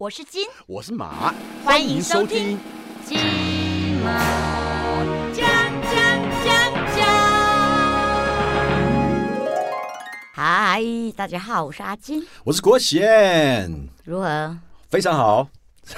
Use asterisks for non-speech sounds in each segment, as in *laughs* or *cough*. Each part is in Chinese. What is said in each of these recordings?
我是金，我是马，欢迎收听。金马讲讲讲讲。嗨，大家好，我是阿金。我是国贤，如何？非常好。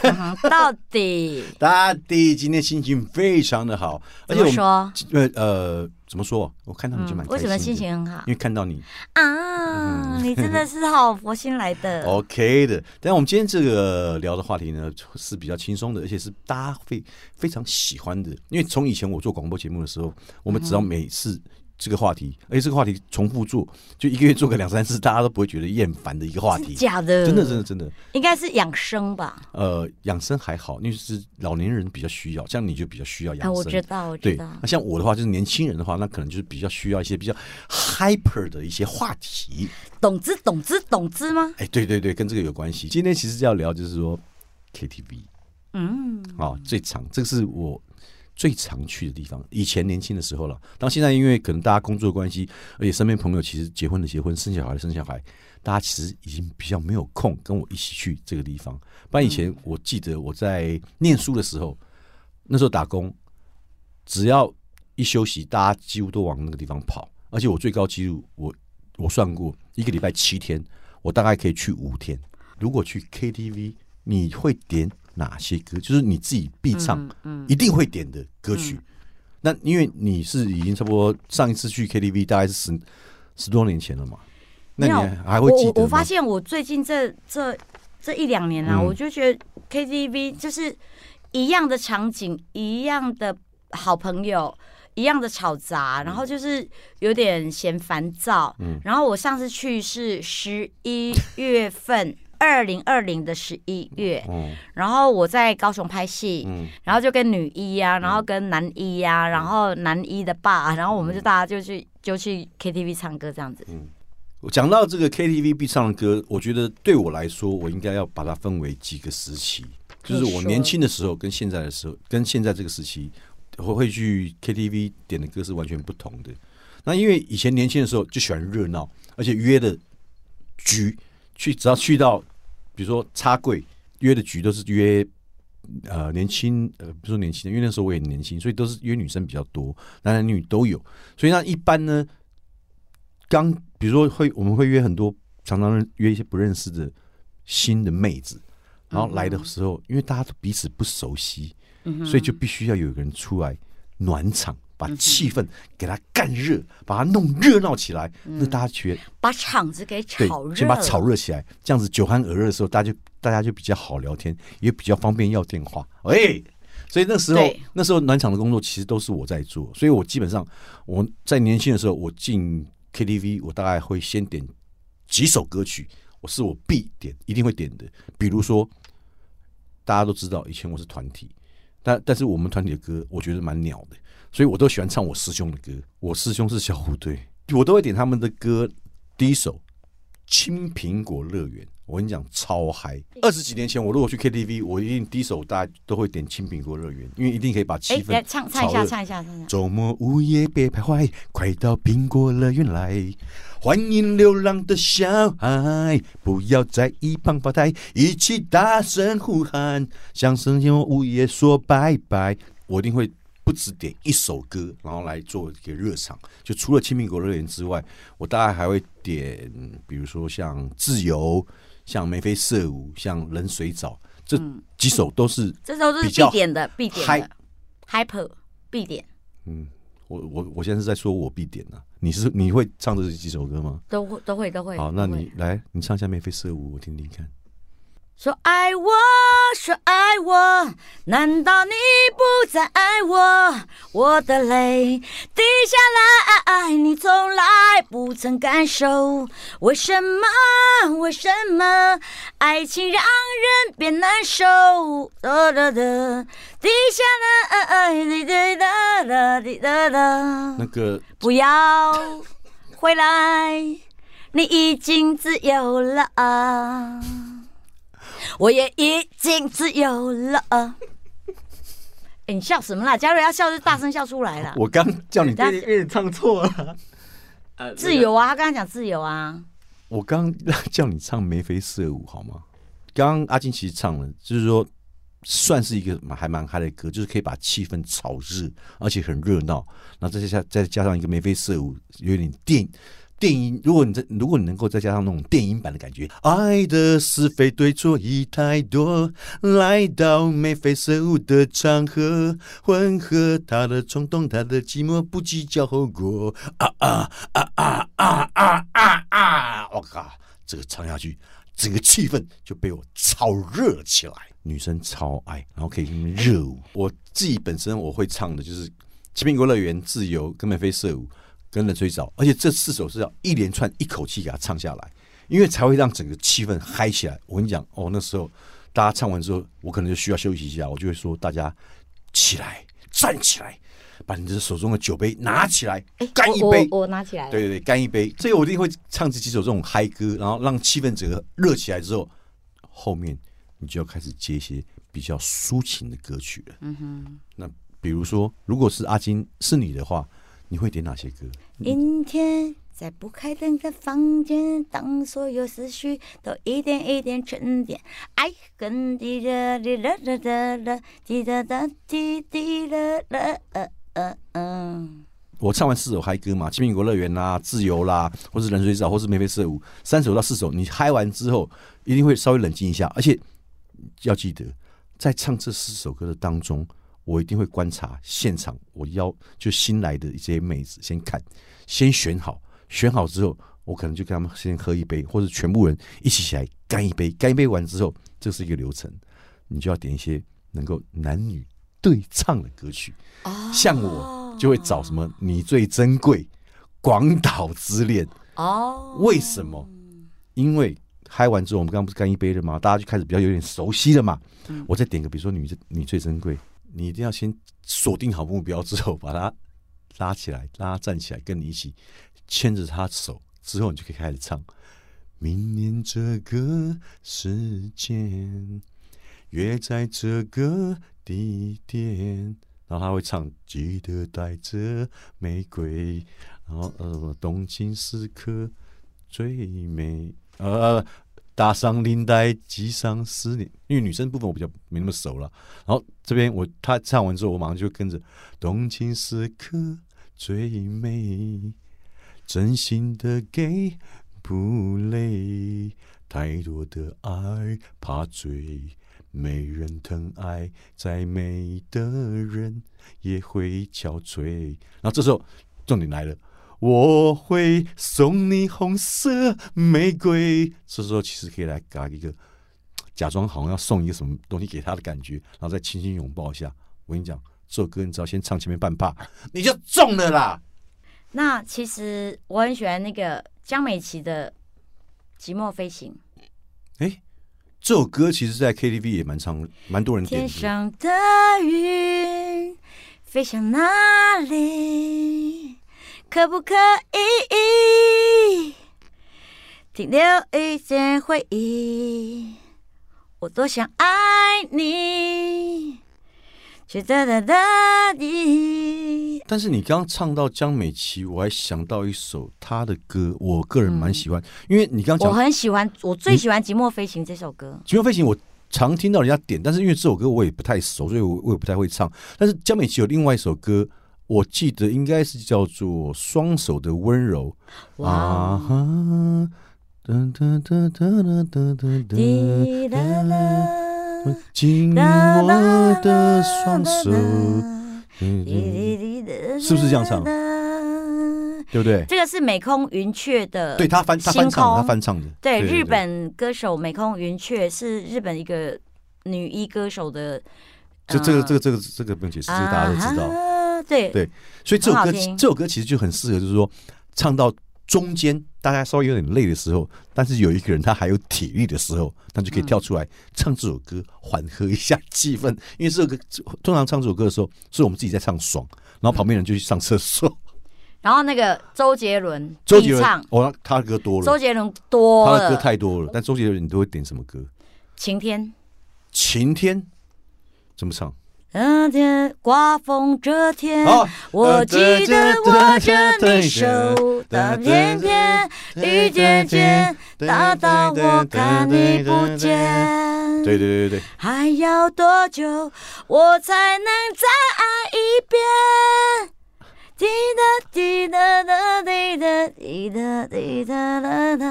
嗯到底 *laughs* 到底今天心情非常的好，而且我说？呃呃怎么说？我看到你就蛮为什么心情很好因为看到你啊？你真的是好佛心来的。*laughs* OK 的。但我们今天这个聊的话题呢是比较轻松的，而且是大家会非常喜欢的。因为从以前我做广播节目的时候，我们只要每次这个话题，而且这个话题重复做，就一个月做个两三次，大家都不会觉得厌烦的一个话题。假的，真的，真的，真的。应该是养生吧？呃，养生还好，因为是老年人比较需要，像你就比较需要养啊，生。我知道，我知对，道。那像我的话，就是年轻人的话，那可能就是比较需要一些比较 hyper 的一些话题。懂之懂之懂之吗？哎，对对对，跟这个有关系。今天其实要聊就是说 KTV 嗯，哦、最长这个是我最常去的地方。以前年轻的时候了，当现在因为可能大家工作关系，而且身边朋友其实结婚的结婚，生小孩的生小孩，大家其实已经比较没有空跟我一起去这个地方。不然以前我记得我在念书的时候，那时候打工，只要一休息，大家几乎都往那个地方跑。而且我最高纪录，我我算过，一个礼拜七天，我大概可以去五天。如果去 KTV，你会点哪些歌？就是你自己必唱，嗯一定会点的歌曲。那因为你是已经差不多上一次去 KTV 大概是十十多年前了嘛，那你还还会记得？我我发现我最近这这这一两年啊，嗯我就觉得 KTV 就是一样的场景，一样的好朋友。一样的吵杂，然后就是有点嫌烦躁。嗯然后我上次去是十一月份，二零二零的十一月，嗯，然后我在高雄拍戏，嗯。然后就跟女一呀、然后跟男一呀、然后男一的爸，然后我们就大家就去就去 KTV 唱歌这样子。我讲到这个 KTV 必唱的歌，我觉得对我来说，我应该要把它分为几个时期，就是我年轻的时候跟现在的时候，跟现在这个时期，我会去 KTV 点的歌是完全不同的。那因为以前年轻的时候就喜欢热闹，而且约的局去，只要去到比如说插柜约的局都是约呃年轻呃不是说年轻的，因为那时候我也年轻，所以都是约女生比较多，男男女女都有。所以那一般呢，刚比如说会我们会约很多，常常约一些不认识的新的妹子，然后来的时候，因为大家都彼此不熟悉，所以就必须要有一个人出来暖场，把气氛给它干热，把它弄热闹起来，那大家觉得把场子给炒热，先把炒。热起来，这样子酒酣耳热的时候，大家就大家就比较好聊天，也比较方便要电话。哎，所以那时候那时候暖场的工作其实都是我在做，所以我基本上我在年轻的时候，我进 KTV，我大概会先点几首歌曲，我是我必点，一定会点的。比如说，大家都知道以前我是团体，但但是我们团体的歌我觉得蛮鸟的，所以我都喜欢唱我师兄的歌。我师兄是小虎队，我都会点他们的歌。第一首《青苹果乐园》，我跟你讲超嗨。二十几年前，我如果去 KTV，我一定第一首大家都会点《青苹果乐园》，因为一定可以把气氛唱唱一下，唱一下，唱一下。周末午夜别徘徊，快到苹果乐园来，欢迎流浪的小孩，不要在一旁发呆，一起大声呼喊，向圣天午夜说拜拜。我一定会不止点一首歌，然后来做一个热场。就除了青苹果乐园之外，我大概还会点，比如说像自由、像眉飞色舞、像冷水澡，这几首都是这都是必点的，必点嗨的，hyper 必点，嗯我我我现在是在说我必点啊，你是你会唱这几首歌吗？都会都会都会。好，那你来，你唱一下眉飞色舞，我听听看。说爱我，说爱我，难道你不再爱我？我的泪滴下来，你从来不曾感受。为什么？为什么爱情让人变难受？哒哒哒，滴下来，滴滴哒哒滴哒哒那。个不要回来，你已经自由了啊！我也已经自由了啊！*laughs* 哎，你笑什么啦？嘉瑞要笑就大声笑出来了。*laughs* 我刚叫你，有点唱错了。呃自由啊，他刚刚讲自由啊。我刚叫你唱眉飞色舞好吗？刚刚阿金其实唱了，就是说算是一个蛮还蛮嗨的歌，就是可以把气氛炒热，而且很热闹。然后再加再加上一个眉飞色舞，有点电电音。如果你在如果你能够再加上那种电音版的感觉，爱的是非对错已太多，来到眉飞色舞的场合，混合他的冲动，他的寂寞，不计较后果。啊啊啊啊啊啊啊啊！我靠，这个唱下去。整个气氛就被我炒热起来，女生超爱，然后可以热舞。我自己本身我会唱的就是《奇苹果乐园》、《自由》跟《眉飞色舞》跟《冷水澡》，而且这四首是要一连串一口气给它唱下来，因为才会让整个气氛嗨起来。我跟你讲，哦，那时候大家唱完之后，我可能就需要休息一下，我就会说大家起来，站起来。把你的手中的酒杯拿起来，干一杯。我拿起来。对对对，干一杯。这个我一定会唱这几首这种嗨歌，然后让气氛整个热起来之后，后面你就要开始接一些比较抒情的歌曲了。嗯哼。那比如说，如果是阿金是你的话，你会点哪些歌？阴天，在不开灯的房间，当所有思绪都一点一点沉淀，爱恨滴答滴答答答答，滴答答滴滴答答。嗯嗯，我唱完四首嗨歌嘛，《青苹果乐园》啦，《自由》啦，或是《冷水澡》，或是《眉飞色舞》，三首到四首，你嗨完之后，一定会稍微冷静一下，而且要记得，在唱这四首歌的当中，我一定会观察现场，我邀就新来的一些妹子先看，先选好，选好之后，我可能就跟他们先喝一杯，或者全部人一起起来干一杯，干一杯完之后，这是一个流程，你就要点一些能够男女。对唱的歌曲，像我就会找什么《你最珍贵》《广岛之恋》哦。为什么？因为嗨完之后，我们刚刚不是干一杯了吗？大家就开始比较有点熟悉了嘛。我再点个，比如说《你你最珍贵》，你一定要先锁定好目标之后，把它拉起来，拉站起来，跟你一起牵着他手，之后你就可以开始唱。明年这个时间。约在这个地点，然后他会唱，记得带着玫瑰，然后呃，动情时刻最美，呃，搭上领带，系上思念。因为女生部分我比较没那么熟了，然后这边我他唱完之后，我马上就跟着，动情时刻最美，真心的给不累，太多的爱怕醉。没人疼爱，再美的人也会憔悴。然后这时候重点来了，我会送你红色玫瑰。这时候其实可以来搞一个假装好像要送一个什么东西给他的感觉，然后再轻轻拥抱一下。我跟你讲，这首歌你只要先唱前面半帕，*laughs* 你就中了啦。那其实我很喜欢那个江美琪的《寂寞飞行》。哎。这首歌其实，在 KTV 也蛮唱，蛮多人点。天上的云飞向哪里？可不可以停留一些回忆？我多想爱你。但是你刚刚唱到江美琪，我还想到一首她的歌，我个人蛮喜欢，因为你刚刚讲，我很喜欢，我最喜欢《寂寞飞行》这首歌。《寂寞飞行》我常听到人家点，但是因为这首歌我也不太熟，所以我我也不太会唱。但是江美琪有另外一首歌，我记得应该是叫做《双手的温柔》啊哈，哒哒哒哒哒哒哒哒。紧握的双手，是不是这样唱？对不对？这个是美空云雀的，对他翻他翻唱，他翻唱的。对，日本歌手美空云雀是日本一个女一歌手的。就这个这个这个这个不用解释，这个大家都知道。对对，所以这首歌这首歌其实就很适合，就是说唱到。中间大家稍微有点累的时候，但是有一个人他还有体力的时候，他就可以跳出来唱这首歌，缓和一下气氛。因为这首歌通常唱这首歌的时候，是我们自己在唱爽，然后旁边人就去上厕所。然后那个周杰伦，周杰伦，哦，他的歌多了，周杰伦多，他的歌太多了。但周杰伦你都会点什么歌？晴天，晴天怎么唱？那天刮风这天，我记得握着你手，但偏偏雨渐渐大到我看你不见。对对对对，还要多久我才能再爱一遍？滴答滴答答滴答滴答滴答答答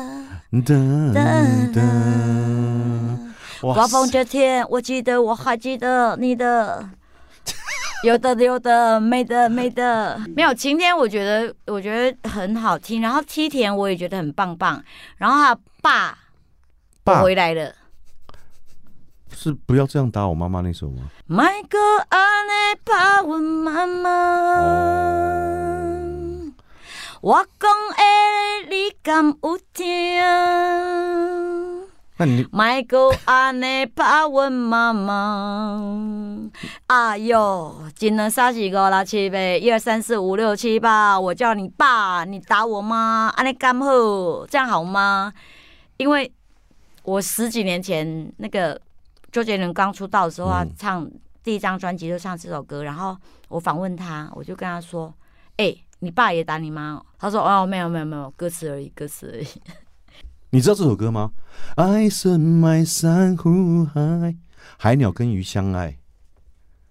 哒哒哒刮风这天，我记得我还记得你的。*laughs* 有的有的，没的没的，没有晴天，我觉得我觉得很好听，然后梯田我也觉得很棒棒，然后还有爸爸回来了。是不要这样打我妈妈那首吗？莫搁安尼把阮妈妈，我讲的你敢有听？那你莫搁安尼把阮妈妈。哎哟，一二三四五六七八，一二三四五六七八，我叫你爸，你打我妈，安尼刚好，这样好吗？因为我十几年前那个周杰伦刚出道的时候啊，嗯唱第一张专辑就唱这首歌，然后我访问他，我就跟他说：“哎、你爸也打你妈哦？”他说：“哦，没有没有没有，歌词而已，歌词而已。你知道这首歌吗？爱深埋珊瑚海，海鸟跟鱼相爱，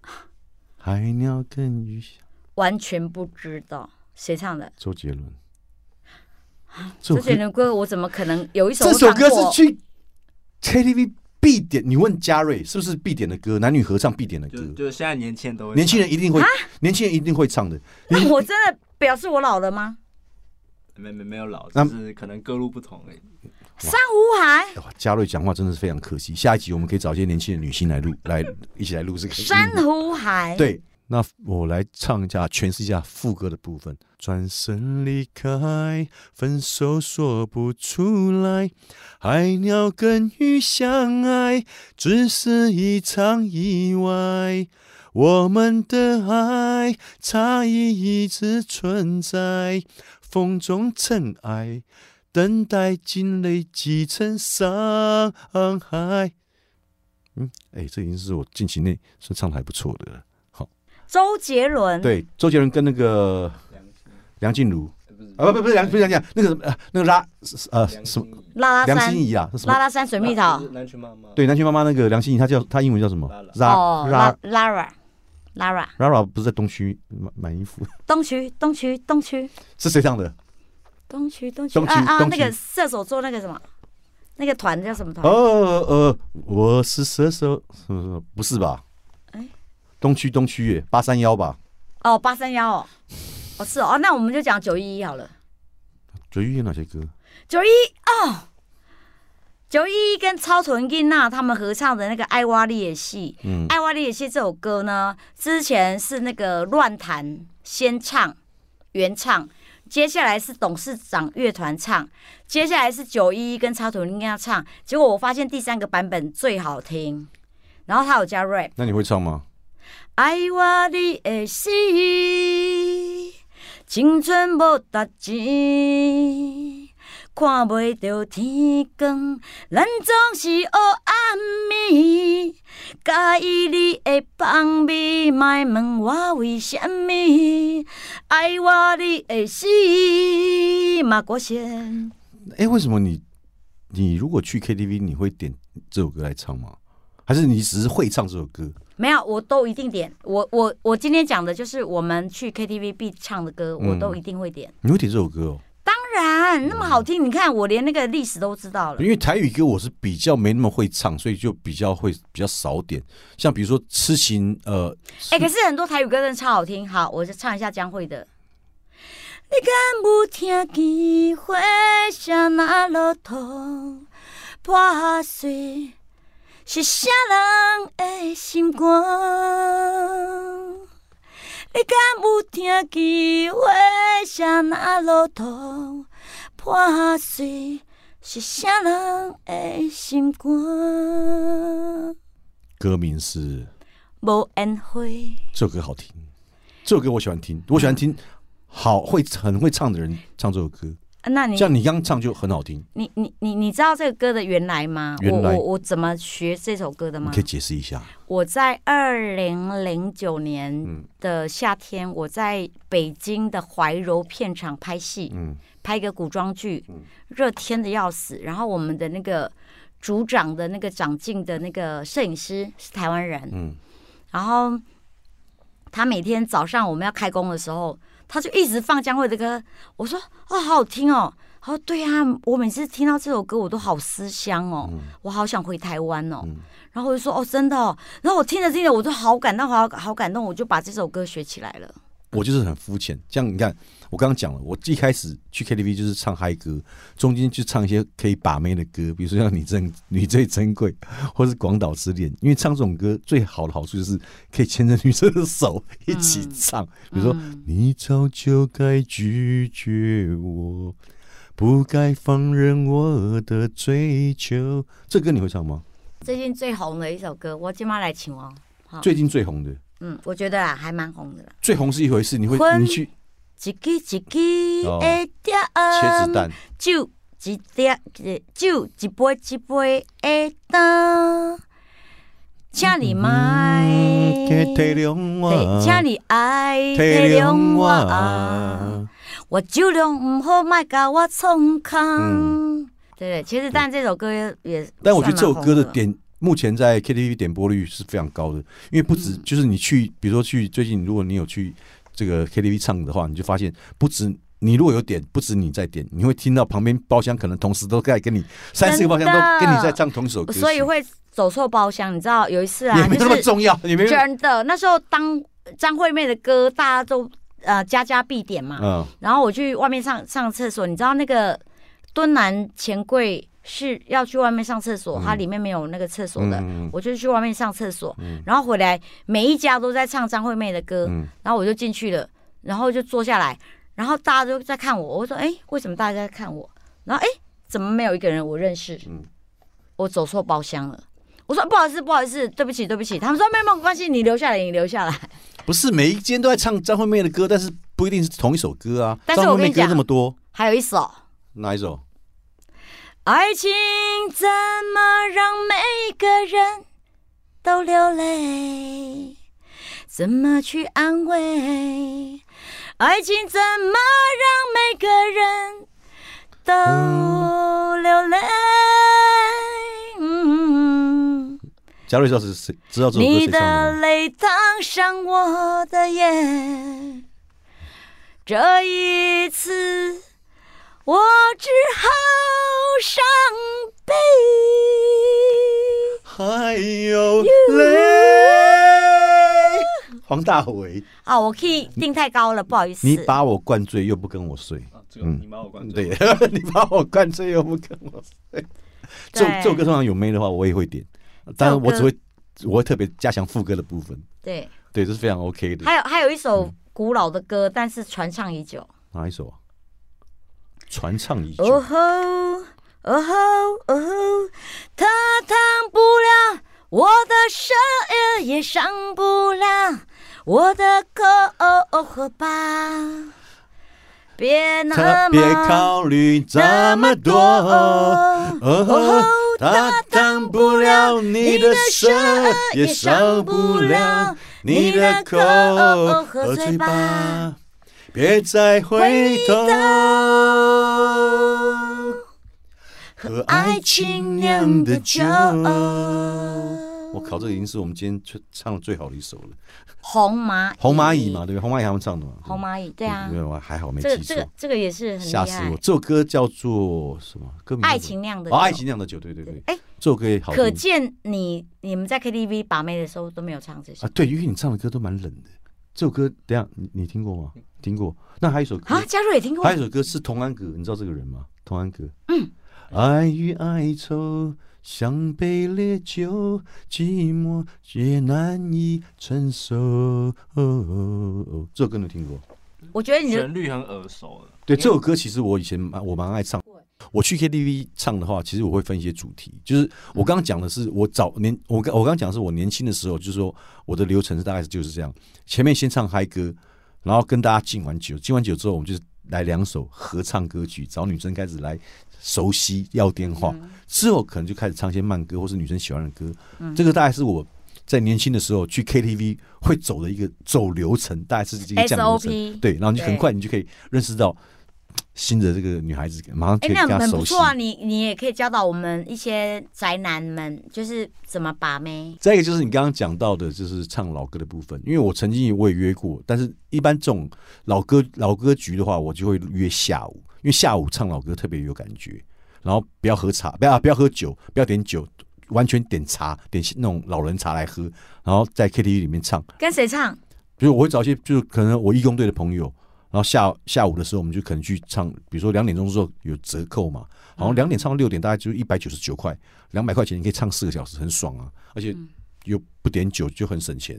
*laughs* 海鸟跟鱼相。”完全不知道谁唱的。周杰伦，周首歌杰伦歌我怎么可能有一首这首歌是去 KTV 必点。你问嘉瑞是不是必点的歌？男女合唱必点的歌就，是现在年轻人都会年轻唱人一定会，年轻人一定会唱的。那我真的表示我老了吗？没没没有老，那就是可能各路不同而已。珊瑚海，哇嘉瑞讲话真的是非常可惜。下一集我们可以找一些年轻的女性来录，来 *laughs* 一起来录这个珊瑚海，，对，那我来唱一下，诠释一下副歌的部分。转身离开，分手说不出来，海鸟跟鱼相爱，只是一场意外。我们的爱差异一直存在，风中尘埃，等待竟累积成伤害。嗯，哎、这已经是我近期内是唱的还不错的了。周杰伦，对，周杰伦跟那个梁梁静茹呃不是啊，不不不是梁不是梁静茹，那个什么呃那个拉呃什么拉拉山心怡啊，是什么？拉拉山水蜜桃不，是南拳妈妈，对，南拳妈妈那个梁心怡，她叫她英文叫什么拉哦？Ra 拉 Ra Lara Lara，Rara 不是在东区买买衣服，东区东区东区是谁唱的？东区东区东区啊啊，那个射手座那个什么，那个团叫什么团？哦呃，我是射手，什么什么？不是吧？哎东区东区耶，八三幺吧？哦，八三幺哦，哦是哦，哦那我们就讲九一一好了。九一有哪些歌？九一哦，九一一跟超纯金娜他们合唱的那个《爱瓦利野戏》，嗯《爱瓦利野戏》这首歌呢，之前是那个乱弹先唱原唱，接下来是董事长乐团唱，接下来是九一一跟超纯金娜唱，结果我发现第三个版本最好听，然后他有加 rap。那你会唱吗？爱我你的戏，青春无值钱，看袂着天光，咱总是黑暗暝。介意你的放屁，莫问我为什么。爱我你的死，马国贤。哎，为什么你你如果去 KTV 你会点这首歌来唱吗？还是你只是会唱这首歌？没有，我都一定点。我我我今天讲的就是我们去 KTV 必唱的歌，我都一定会点。你会点这首歌哦？当然，那么好听，你看我连那个历史都知道了。因为台语歌我是比较没那么会唱，所以就比较会比较少点。像比如说痴情，呃，哎、可是很多台语歌真的超好听。好，我就唱一下江蕙的。你敢有听见花声那落土破碎，是啥人的心肝？你敢有听见花声那路途破碎，是啥人的心肝？歌名是无烟花。这首歌好听，这首歌我喜欢听，我喜欢听好会很会唱的人唱这首歌，啊那你像你刚刚唱就很好听，你你你你知道这个歌的原来吗？原来我我我怎么学这首歌的吗你可以？解释一下。我在二零零九年嗯的夏天，我在北京的怀柔片场拍戏，嗯拍一个古装剧，热天的要死。然后我们的那个组长的那个长进的那个摄影师是台湾人，嗯，然后他每天早上我们要开工的时候，他就一直放江蕙的歌。我说哦，好好听哦。他说对啊，我每次听到这首歌，我都好思乡哦，我好想回台湾哦。嗯然后我就说哦，真的哦。然后我听着听着，我就好感动，好好感动，我就把这首歌学起来了。我就是很肤浅。像你看，我刚刚讲了，我一开始去 KTV 就是唱嗨歌，中间去唱一些可以把妹的歌，比如说像你珍你最珍贵，或是广岛之恋。因为唱这种歌最好的好处就是可以牵着女生的手一起唱。比如说，你早就该拒绝我，不该放任我的追求。这歌你会唱吗？最近最红的一首歌，我今晚来请哦。好最近最红的，嗯，我觉得啊，还蛮红的啦。最红是一回事，你会你去一支一支的点，茄子蛋，酒一点，酒一杯一杯的灯，请你买，嗯体谅我，对，请你爱我，酒量唔好，莫甲我冲康。嗯对对，其实但这首歌也也，但我觉得这首歌的点。点，目前在 KTV 点播率是非常高的，因为不止嗯。就是你去，比如说去最近，如果你有去这个 KTV 唱的话，你就发现不止你如果有点，不止你在点，你会听到旁边包厢可能同时都在跟你三四个包厢都跟你在唱同一首歌，所以会走错包厢，你知道有一次啊，也没那么重要，也没真的，那时候当张惠妹的歌大家都呃家家必点嘛，嗯。然后我去外面上上厕所，你知道那个敦南钱柜是要去外面上厕所，嗯它里面没有那个厕所的，嗯我就去外面上厕所，嗯然后回来每一家都在唱张惠妹的歌，嗯然后我就进去了，然后就坐下来，然后大家都在看我，我说哎，为什么大家在看我？然后哎，怎么没有一个人我认识？嗯我走错包厢了。我说不好意思，不好意思，对不起，对不起。他们说没有没关系，你留下来，你留下来。不是每一间都在唱张惠妹的歌，但是不一定是同一首歌啊。但是张惠妹歌我跟你讲这么多，还有一首，哪一首？爱情怎么让每个人都流泪？怎么去安慰？爱情怎么让每个人都流泪？嗯，贾瑞知道是谁？知道这首歌你的？泪烫伤我的眼，这一次我只好伤悲。还有泪。黄大炜，啊，我 key 定太高了，不好意思。你把我灌醉又不跟我睡，啊，这个嗯你把我灌醉，对，*laughs* 你把我灌醉又不跟我睡。这这首歌通常有妹的话，我也会点，当然我只会我会特别加强副歌的部分，对，对，这是非常 OK 的。还有还有一嗯首古老的歌，但是传唱已久。哪一首啊？传唱已久。哦吼，哦吼，哦吼，他烫不了我的手，也伤不了我的口吧。别那么他别考虑这么多，哦吼，他烫不了你的手，也伤不了你的口和嘴巴。别再回头，和爱情酿的酒。我靠，这已经是我们今天唱的最好的一首了。红蚂红蚂蚁嘛，对不对？红蚂蚁他们唱的嘛。红蚂蚁，对啊没，有，啊还好没记错这个这个。这个也是很吓死我！。这首歌叫做什么？歌名爱情酿的爱情酿的酒，对对对。哎，这首歌也好听可见你你们在 KTV 把妹的时候都没有唱这首啊，对，因为你唱的歌都蛮冷的。这首歌，等下你你听过吗？听过。那还有一首歌，啊。嘉瑞也听过还有一首歌是童安格，你知道这个人吗？童安格。嗯。爱与哀愁，像杯烈酒，寂寞也难以承受。哦哦哦这首歌你听过？我觉得你的旋律很耳熟的。对，这首歌其实我以前蛮我蛮爱唱。我去 KTV 唱的话，其实我会分一些主题。就是我刚刚讲的是我早年，我刚我刚刚讲的是我年轻的时候，就是说我的流程是大概就是这样：前面先唱嗨歌，然后跟大家敬完酒，敬完酒之后，我们就是来两首合唱歌曲，找女生开始来熟悉要电话，之后可能就开始唱一些慢歌或是女生喜欢的歌。这个大概是我在年轻的时候去 KTV 会走的一个走流程，大概是这个这样的流程。对，然后你很快你就可以认识到新的这个女孩子，马上可哎、以跟那她熟悉很不错。啊！你你也可以教导我们一些宅男们，就是怎么把妹。再一个就是你刚刚讲到的，就是唱老歌的部分，因为我曾经我也约过，但是一般这种老歌老歌局的话，我就会约下午，因为下午唱老歌特别有感觉。然后不要喝茶，不要不要喝酒，不要点酒，完全点茶，点那种老人茶来喝，然后在 KTV 里面唱。跟谁唱？比如我会找一些，就是可能我义工队的朋友，然后下下午的时候，我们就可能去唱，比如说两点钟的时候有折扣嘛，好像两点唱到六点，大概就一百九十九块，两百块钱你可以唱四个小时，很爽啊，而且又不点酒就很省钱。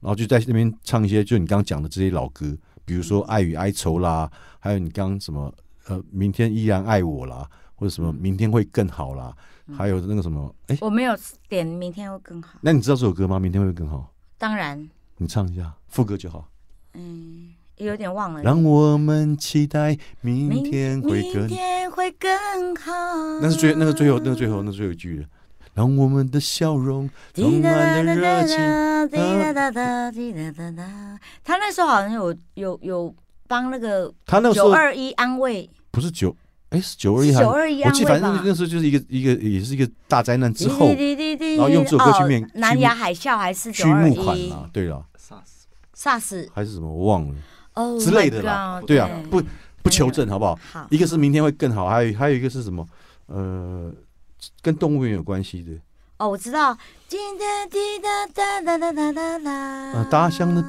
然后就在那边唱一些，就你刚刚讲的这些老歌，比如说《爱与哀愁》啦，还有你刚刚什么呃，明天依然爱我啦，或者什么明天会更好啦，还有那个什么，哎，我没有点，明天会更好。那你知道这首歌吗？明天会更好，当然，你唱一下副歌就好。嗯，有点忘了。让我们期待明明天会更明。天会更好。那是最那个最后那个最后那最后一句了。让我们的笑容充满了热情。他那时候好像有有有帮那个他那个时候九二一安慰，不是九，哎是九二一还九二一我记得反正。那时候就是一个一个也是一个大灾难之后然后用这首歌去面哦南亚海啸还是驱九二一募款啊，对了，萨斯萨斯还是什么我忘了哦之类的啦。对啊，不不求证好不好？好一个是明天会更好，还有还有一个是什么？呃，跟动物园有关系的。哦，我知道。滴答滴答哒哒哒哒哒哒。啊，大象的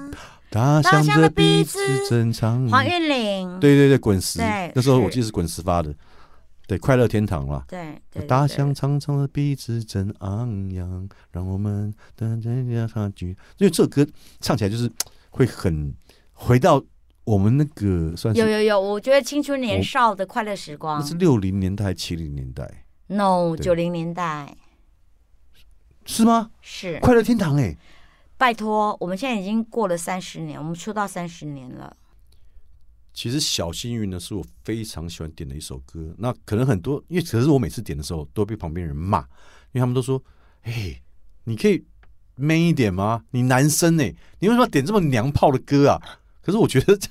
大象的的鼻鼻子子真长。黄韵玲。对对对，滚石那时候我记得是滚石发的，对，快乐天堂啦。对对。大象长长的鼻子真昂扬，让我们的这个差距。因为这首歌唱起来就是会很回到我们那个算是有有有，我觉得青春年少的快乐时光那是六零年代七零年代，no 对九零年代是吗？是。快乐天堂哎、拜托，我们现在已经过了三十年，我们出道三十年了。其实小幸运呢是我非常喜欢点的一首歌。那可能很多，因为可是我每次点的时候都被旁边人骂，因为他们都说：“哎，你可以 man 一点吗？你男生哎、你为什么要点这么娘炮的歌啊？”可是我觉得这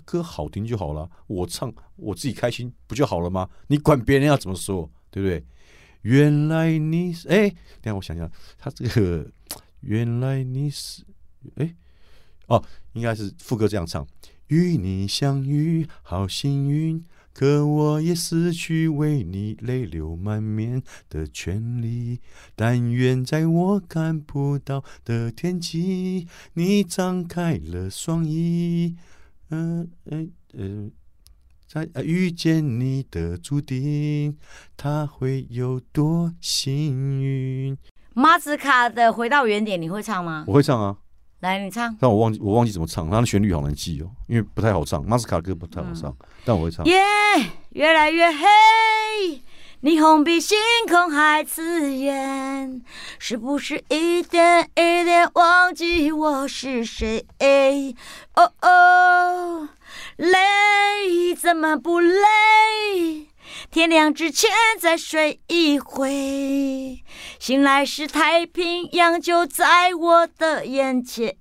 歌好听就好了，我唱我自己开心不就好了吗？你管别人要怎么说，对不对？原来你是哎，等下我想想，他这个原来你是哎哦，应该是副歌这样唱。与你相遇，好幸运，可我也失去为你泪流满面的权利。但愿在我看不到的天际，你张开了双翼，嗯嗯嗯，在呃遇见你的注定，他会有多幸运？马子卡的《回到原点》，你会唱吗？我会唱啊，来，你唱。但我忘记我忘记怎么唱，它的旋律好难记哦，因为不太好唱，马斯卡歌不太好唱，但我会唱。耶越来越黑，霓虹比星空还刺眼，是不是一点一点忘记我是谁？哦哦，累怎么不累？天亮之前再睡一回，醒来时太平洋就在我的眼前。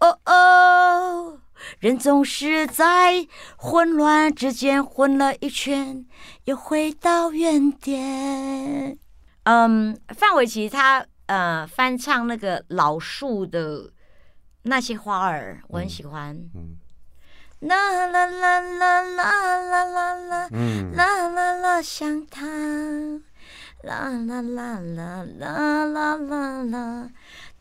哦哦，人总是在混乱之间混了一圈，又回到原点。嗯，范玮琪他呃翻唱那个老树的那些花儿，我很喜欢。嗯啦啦啦啦啦啦啦啦。嗯，啦啦啦，想他，啦啦啦啦啦啦啦啦，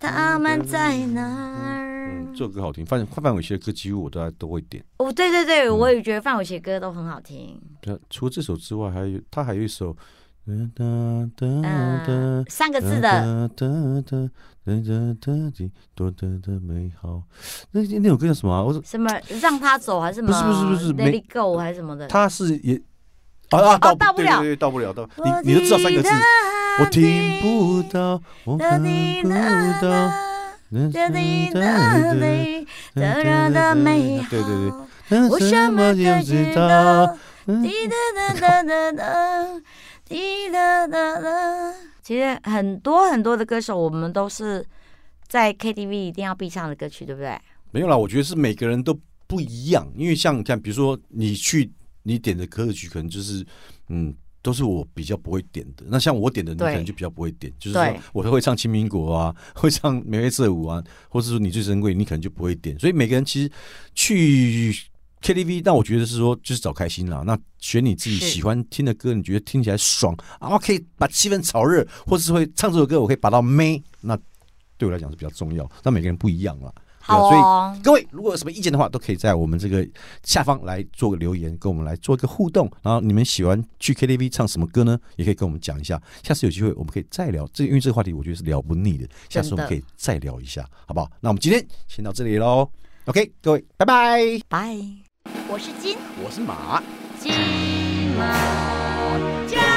他们在哪儿嗯，？这首歌好听，范范玮琪的歌几乎我都都会点。哦，对对对，我也觉得范玮琪的歌都很好听。对啊除了这首之外，还有他还有一首，哒哒哒嗯哒，三个字的，哒哒哒哒多得的美好。那那首歌叫什么啊？我什么让他走还是什么？不是不是不是 Let 没 it go 还是什么的？他是也啊啊到到不了对对对到不了到你你都知道三个字，我听不到，我看不到。哒滴哒滴哒哒的美好。对对对，我什么都知道。滴答答答答答，滴答答答。其实很多很多的歌手，我们都是在 KTV 一定要必唱的歌曲，对不对？没有啦，我觉得是每个人都不一样，因为像你看，比如说你去你点的歌曲可能就是嗯。都是我比较不会点的，那像我点的，你可能就比较不会点。就是说，我会唱《清明果》啊，*laughs* 会唱《眉飞色舞》啊，或者说《你最珍贵》，你可能就不会点。所以每个人其实去 KTV，但我觉得是说就是找开心啦。那选你自己喜欢听的歌，你觉得听起来爽啊，可以把气氛炒热，或是会唱这首歌，我可以把到妹。那对我来讲是比较重要。那每个人不一样了。好，所以各位如果有什么意见的话，都可以在我们这个下方来做个留言，跟我们来做一个互动。然后你们喜欢去 KTV 唱什么歌呢？也可以跟我们讲一下。下次有机会我们可以再聊。这因为这个话题我觉得是聊不腻的，下次我们可以再聊一下，好不好？那我们今天先到这里喽。OK，各位，拜拜，拜。我是金，我是马，金马。